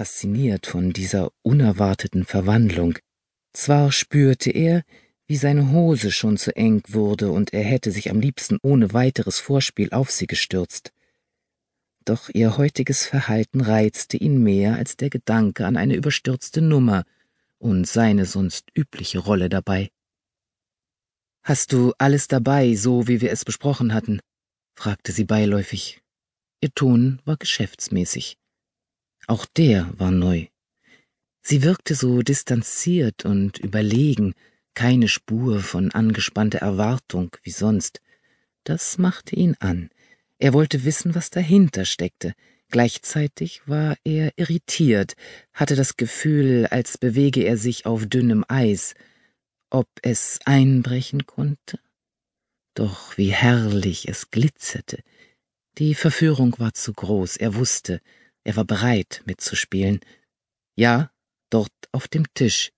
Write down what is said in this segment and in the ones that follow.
fasziniert von dieser unerwarteten Verwandlung. Zwar spürte er, wie seine Hose schon zu eng wurde, und er hätte sich am liebsten ohne weiteres Vorspiel auf sie gestürzt. Doch ihr heutiges Verhalten reizte ihn mehr als der Gedanke an eine überstürzte Nummer und seine sonst übliche Rolle dabei. Hast du alles dabei, so wie wir es besprochen hatten? fragte sie beiläufig. Ihr Ton war geschäftsmäßig. Auch der war neu. Sie wirkte so distanziert und überlegen, keine Spur von angespannter Erwartung wie sonst. Das machte ihn an. Er wollte wissen, was dahinter steckte. Gleichzeitig war er irritiert, hatte das Gefühl, als bewege er sich auf dünnem Eis, ob es einbrechen konnte. Doch wie herrlich es glitzerte. Die Verführung war zu groß, er wusste, er war bereit mitzuspielen. Ja, dort auf dem Tisch.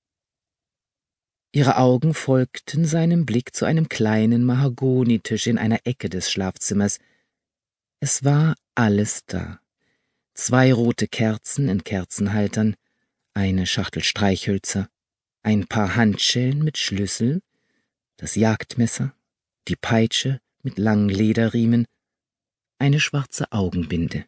Ihre Augen folgten seinem Blick zu einem kleinen Mahagonitisch in einer Ecke des Schlafzimmers. Es war alles da. Zwei rote Kerzen in Kerzenhaltern, eine Schachtel Streichhölzer, ein paar Handschellen mit Schlüssel, das Jagdmesser, die Peitsche mit langen Lederriemen, eine schwarze Augenbinde.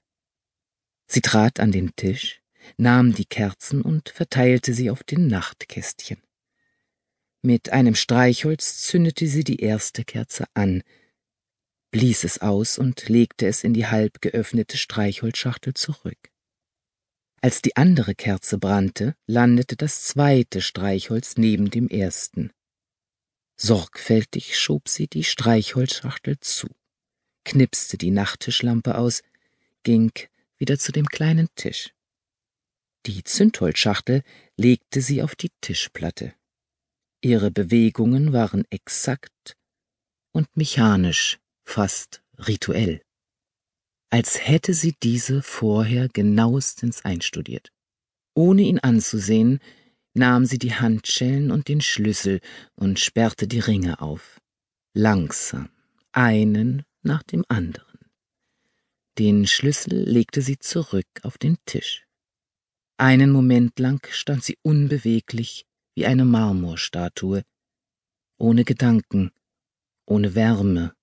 Sie trat an den Tisch, nahm die Kerzen und verteilte sie auf den Nachtkästchen. Mit einem Streichholz zündete sie die erste Kerze an, blies es aus und legte es in die halb geöffnete Streichholzschachtel zurück. Als die andere Kerze brannte, landete das zweite Streichholz neben dem ersten. Sorgfältig schob sie die Streichholzschachtel zu, knipste die Nachttischlampe aus, ging wieder zu dem kleinen Tisch. Die Zündholzschachtel legte sie auf die Tischplatte. Ihre Bewegungen waren exakt und mechanisch, fast rituell, als hätte sie diese vorher genauestens einstudiert. Ohne ihn anzusehen, nahm sie die Handschellen und den Schlüssel und sperrte die Ringe auf. Langsam, einen nach dem anderen. Den Schlüssel legte sie zurück auf den Tisch. Einen Moment lang stand sie unbeweglich wie eine Marmorstatue, ohne Gedanken, ohne Wärme,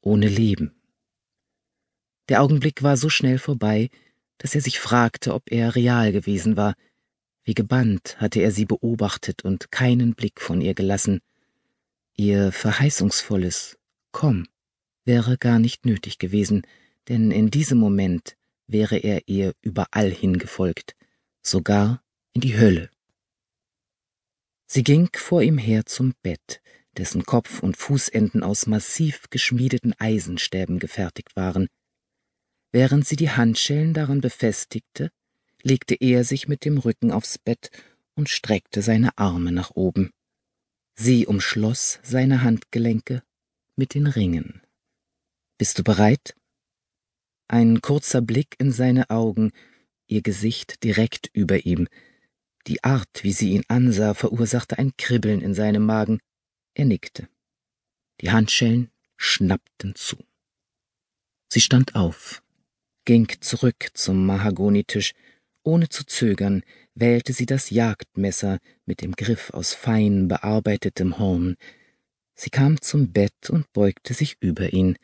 ohne Leben. Der Augenblick war so schnell vorbei, dass er sich fragte, ob er real gewesen war. Wie gebannt hatte er sie beobachtet und keinen Blick von ihr gelassen. Ihr verheißungsvolles Komm wäre gar nicht nötig gewesen, denn in diesem Moment wäre er ihr überall hingefolgt, sogar in die Hölle. Sie ging vor ihm her zum Bett, dessen Kopf und Fußenden aus massiv geschmiedeten Eisenstäben gefertigt waren. Während sie die Handschellen daran befestigte, legte er sich mit dem Rücken aufs Bett und streckte seine Arme nach oben. Sie umschloss seine Handgelenke mit den Ringen. Bist du bereit? Ein kurzer Blick in seine Augen, ihr Gesicht direkt über ihm. Die Art, wie sie ihn ansah, verursachte ein Kribbeln in seinem Magen. Er nickte. Die Handschellen schnappten zu. Sie stand auf, ging zurück zum Mahagonitisch. Ohne zu zögern, wählte sie das Jagdmesser mit dem Griff aus fein bearbeitetem Horn. Sie kam zum Bett und beugte sich über ihn.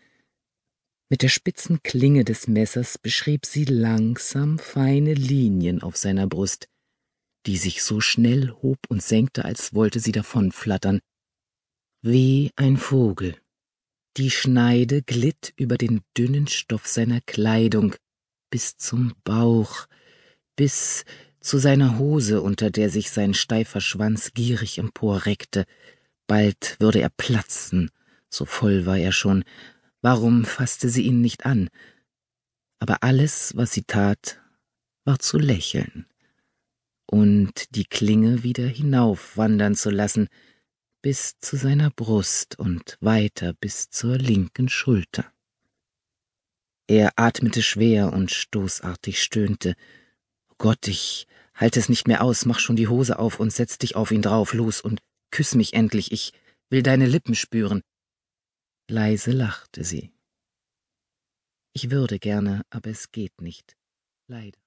Mit der spitzen Klinge des Messers beschrieb sie langsam feine Linien auf seiner Brust, die sich so schnell hob und senkte, als wollte sie davonflattern. Wie ein Vogel. Die Schneide glitt über den dünnen Stoff seiner Kleidung bis zum Bauch, bis zu seiner Hose, unter der sich sein steifer Schwanz gierig emporreckte. Bald würde er platzen, so voll war er schon, Warum fasste sie ihn nicht an? Aber alles, was sie tat, war zu lächeln und die Klinge wieder hinaufwandern zu lassen, bis zu seiner Brust und weiter bis zur linken Schulter. Er atmete schwer und stoßartig stöhnte. Gott, ich halte es nicht mehr aus, mach schon die Hose auf und setz dich auf ihn drauf, los und küss mich endlich, ich will deine Lippen spüren. Leise lachte sie. Ich würde gerne, aber es geht nicht. Leider.